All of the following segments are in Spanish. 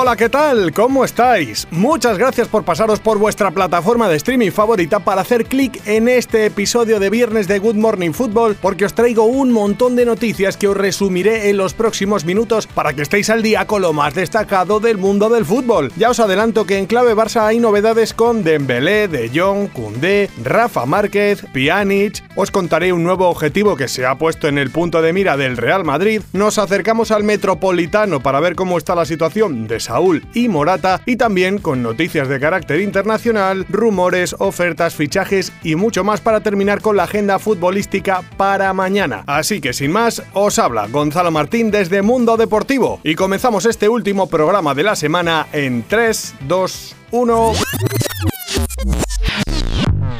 Hola, ¿qué tal? ¿Cómo estáis? Muchas gracias por pasaros por vuestra plataforma de streaming favorita para hacer clic en este episodio de viernes de Good Morning Football porque os traigo un montón de noticias que os resumiré en los próximos minutos para que estéis al día con lo más destacado del mundo del fútbol. Ya os adelanto que en clave Barça hay novedades con Dembélé, De Jong, Koundé, Rafa Márquez, Pjanic. Os contaré un nuevo objetivo que se ha puesto en el punto de mira del Real Madrid. Nos acercamos al Metropolitano para ver cómo está la situación de Saúl y Morata y también con noticias de carácter internacional, rumores, ofertas, fichajes y mucho más para terminar con la agenda futbolística para mañana. Así que sin más, os habla Gonzalo Martín desde Mundo Deportivo y comenzamos este último programa de la semana en 3, 2, 1.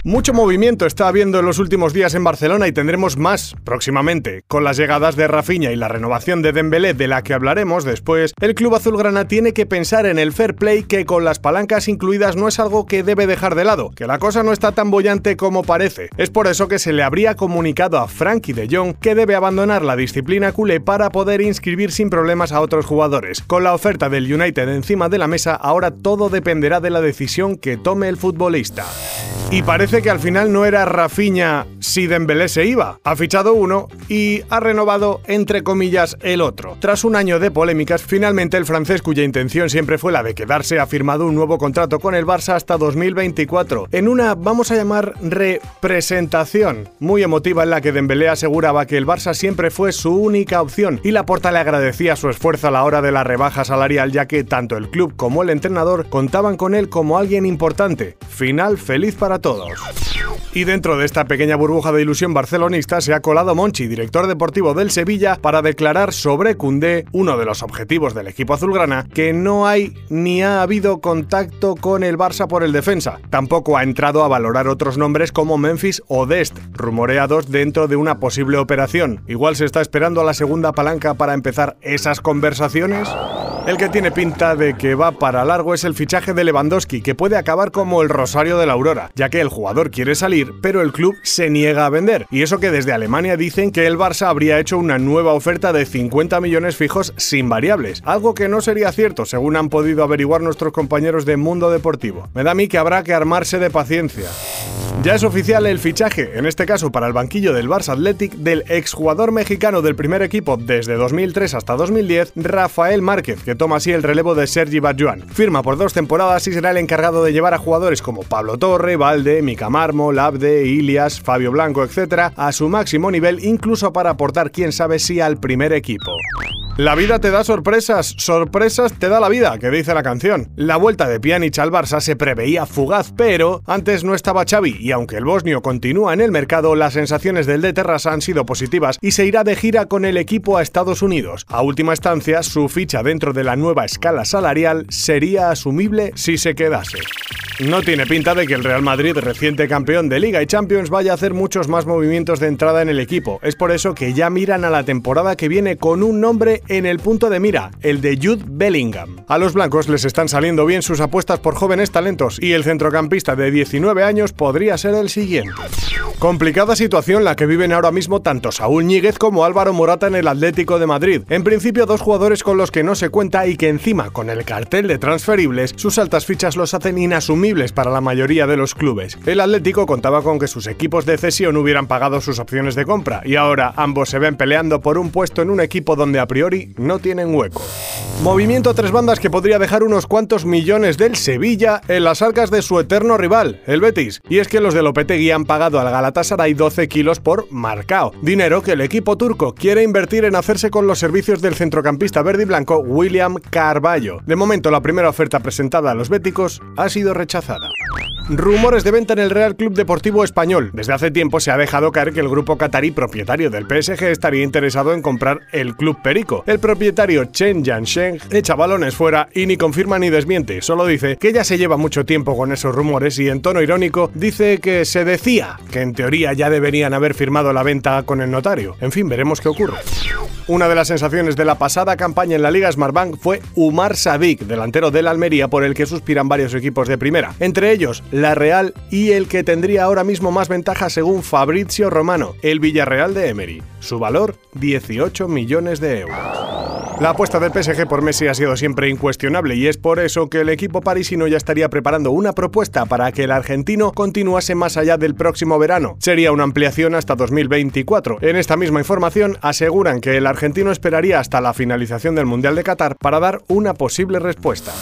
Mucho movimiento está habiendo en los últimos días en Barcelona y tendremos más próximamente. Con las llegadas de Rafinha y la renovación de Dembélé de la que hablaremos después, el club azulgrana tiene que pensar en el fair play que con las palancas incluidas no es algo que debe dejar de lado, que la cosa no está tan bollante como parece. Es por eso que se le habría comunicado a Frankie de Jong que debe abandonar la disciplina culé para poder inscribir sin problemas a otros jugadores. Con la oferta del United encima de la mesa, ahora todo dependerá de la decisión que tome el futbolista. Y parece que al final no era Rafinha si Dembélé se iba. Ha fichado uno y ha renovado entre comillas el otro. Tras un año de polémicas, finalmente el francés cuya intención siempre fue la de quedarse ha firmado un nuevo contrato con el Barça hasta 2024 en una vamos a llamar representación muy emotiva en la que Dembélé aseguraba que el Barça siempre fue su única opción y la Porta le agradecía su esfuerzo a la hora de la rebaja salarial ya que tanto el club como el entrenador contaban con él como alguien importante. Final feliz para todos. Y dentro de esta pequeña burbuja de ilusión barcelonista se ha colado Monchi, director deportivo del Sevilla, para declarar sobre Cundé, uno de los objetivos del equipo azulgrana, que no hay ni ha habido contacto con el Barça por el defensa. Tampoco ha entrado a valorar otros nombres como Memphis o Dest, rumoreados dentro de una posible operación. Igual se está esperando a la segunda palanca para empezar esas conversaciones. El que tiene pinta de que va para largo es el fichaje de Lewandowski, que puede acabar como el Rosario de la Aurora, ya que el jugador quiere salir, pero el club se niega a vender. Y eso que desde Alemania dicen que el Barça habría hecho una nueva oferta de 50 millones fijos sin variables, algo que no sería cierto, según han podido averiguar nuestros compañeros de Mundo Deportivo. Me da a mí que habrá que armarse de paciencia. Ya es oficial el fichaje, en este caso para el banquillo del Barça Athletic, del exjugador mexicano del primer equipo desde 2003 hasta 2010, Rafael Márquez, que toma así el relevo de Sergi Barjuan. Firma por dos temporadas y será el encargado de llevar a jugadores como Pablo Torre, Valde, Mica Marmo, Labde, Ilias, Fabio Blanco, etc. a su máximo nivel, incluso para aportar quién sabe si al primer equipo. La vida te da sorpresas, sorpresas te da la vida, que dice la canción. La vuelta de Pjanic al Barça se preveía fugaz, pero antes no estaba Xavi y aunque el bosnio continúa en el mercado, las sensaciones del de Terrassa han sido positivas y se irá de gira con el equipo a Estados Unidos. A última instancia, su ficha dentro de la nueva escala salarial sería asumible si se quedase. No tiene pinta de que el Real Madrid, reciente campeón de Liga y Champions, vaya a hacer muchos más movimientos de entrada en el equipo. Es por eso que ya miran a la temporada que viene con un nombre en el punto de mira, el de Jude Bellingham. A los blancos les están saliendo bien sus apuestas por jóvenes talentos y el centrocampista de 19 años podría ser el siguiente. Complicada situación la que viven ahora mismo tanto Saúl Ñíguez como Álvaro Morata en el Atlético de Madrid. En principio dos jugadores con los que no se cuenta y que encima con el cartel de transferibles sus altas fichas los hacen inasumibles para la mayoría de los clubes. El Atlético contaba con que sus equipos de cesión hubieran pagado sus opciones de compra y ahora ambos se ven peleando por un puesto en un equipo donde a priori no tienen hueco. Movimiento a tres bandas que podría dejar unos cuantos millones del Sevilla en las arcas de su eterno rival, el Betis. Y es que los de Lopetegui han pagado al Galatasaray 12 kilos por Marcao, dinero que el equipo turco quiere invertir en hacerse con los servicios del centrocampista verde y blanco William Carballo. De momento la primera oferta presentada a los béticos ha sido rechazada. Rumores de venta en el Real Club Deportivo Español. Desde hace tiempo se ha dejado caer que el grupo catarí propietario del PSG estaría interesado en comprar el Club Perico, El propietario Chen Yansheng echa balones fuera y ni confirma ni desmiente, solo dice que ya se lleva mucho tiempo con esos rumores y en tono irónico dice que se decía que en teoría ya deberían haber firmado la venta con el notario. En fin, veremos qué ocurre. Una de las sensaciones de la pasada campaña en la Liga Smartbank fue Umar Sadik, delantero del Almería por el que suspiran varios equipos de primera, entre ellos la Real y el que tendría ahora mismo más ventaja según Fabrizio Romano, el Villarreal de Emery. Su valor, 18 millones de euros. La apuesta del PSG por Messi ha sido siempre incuestionable y es por eso que el equipo parisino ya estaría preparando una propuesta para que el argentino continuase más allá del próximo verano. Sería una ampliación hasta 2024. En esta misma información aseguran que el argentino esperaría hasta la finalización del Mundial de Qatar para dar una posible respuesta.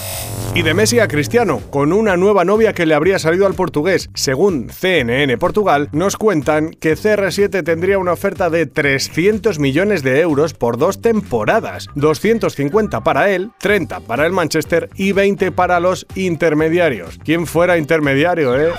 Y de Messi a Cristiano, con una nueva novia que le habría salido al portugués. Según CNN Portugal, nos cuentan que CR7 tendría una oferta de 300 millones de euros por dos temporadas, 250 para él, 30 para el Manchester y 20 para los intermediarios. ¿Quién fuera intermediario, eh?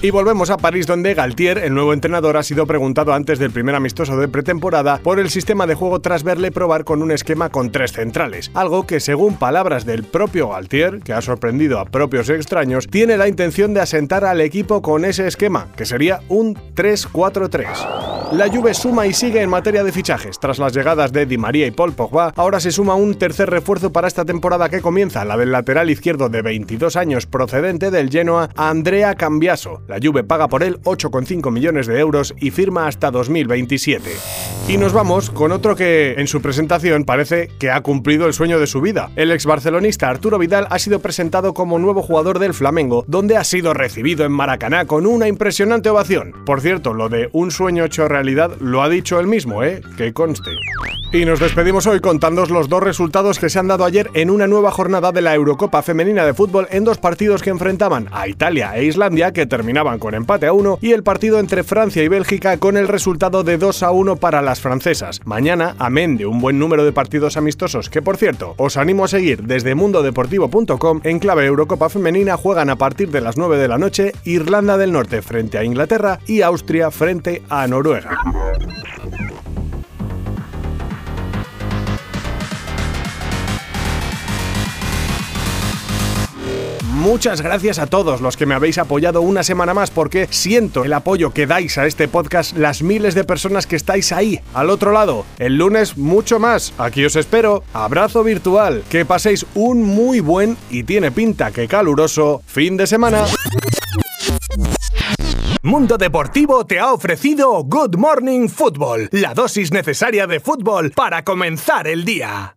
Y volvemos a París donde Galtier, el nuevo entrenador, ha sido preguntado antes del primer amistoso de pretemporada por el sistema de juego tras verle probar con un esquema con tres centrales, algo que según palabras del propio Galtier, que ha sorprendido a propios extraños, tiene la intención de asentar al equipo con ese esquema, que sería un 3-4-3. La Juve suma y sigue en materia de fichajes. Tras las llegadas de Di María y Paul Pogba, ahora se suma un tercer refuerzo para esta temporada que comienza, la del lateral izquierdo de 22 años procedente del Genoa, Andrea Cambiaso. La Juve paga por él 8,5 millones de euros y firma hasta 2027. Y nos vamos con otro que en su presentación parece que ha cumplido el sueño de su vida. El ex barcelonista Arturo Vidal ha sido presentado como nuevo jugador del Flamengo, donde ha sido recibido en Maracaná con una impresionante ovación. Por cierto, lo de un sueño hecho realidad lo ha dicho él mismo, ¿eh? Que conste. Y nos despedimos hoy contándoos los dos resultados que se han dado ayer en una nueva jornada de la Eurocopa Femenina de Fútbol en dos partidos que enfrentaban a Italia e Islandia, que con empate a uno, y el partido entre Francia y Bélgica con el resultado de 2 a 1 para las francesas. Mañana, amén de un buen número de partidos amistosos, que por cierto, os animo a seguir desde mundodeportivo.com, en clave Eurocopa Femenina juegan a partir de las 9 de la noche Irlanda del Norte frente a Inglaterra y Austria frente a Noruega. Muchas gracias a todos los que me habéis apoyado una semana más porque siento el apoyo que dais a este podcast, las miles de personas que estáis ahí, al otro lado. El lunes mucho más. Aquí os espero. Abrazo virtual. Que paséis un muy buen y tiene pinta que caluroso fin de semana. Mundo Deportivo te ha ofrecido Good Morning Football, la dosis necesaria de fútbol para comenzar el día.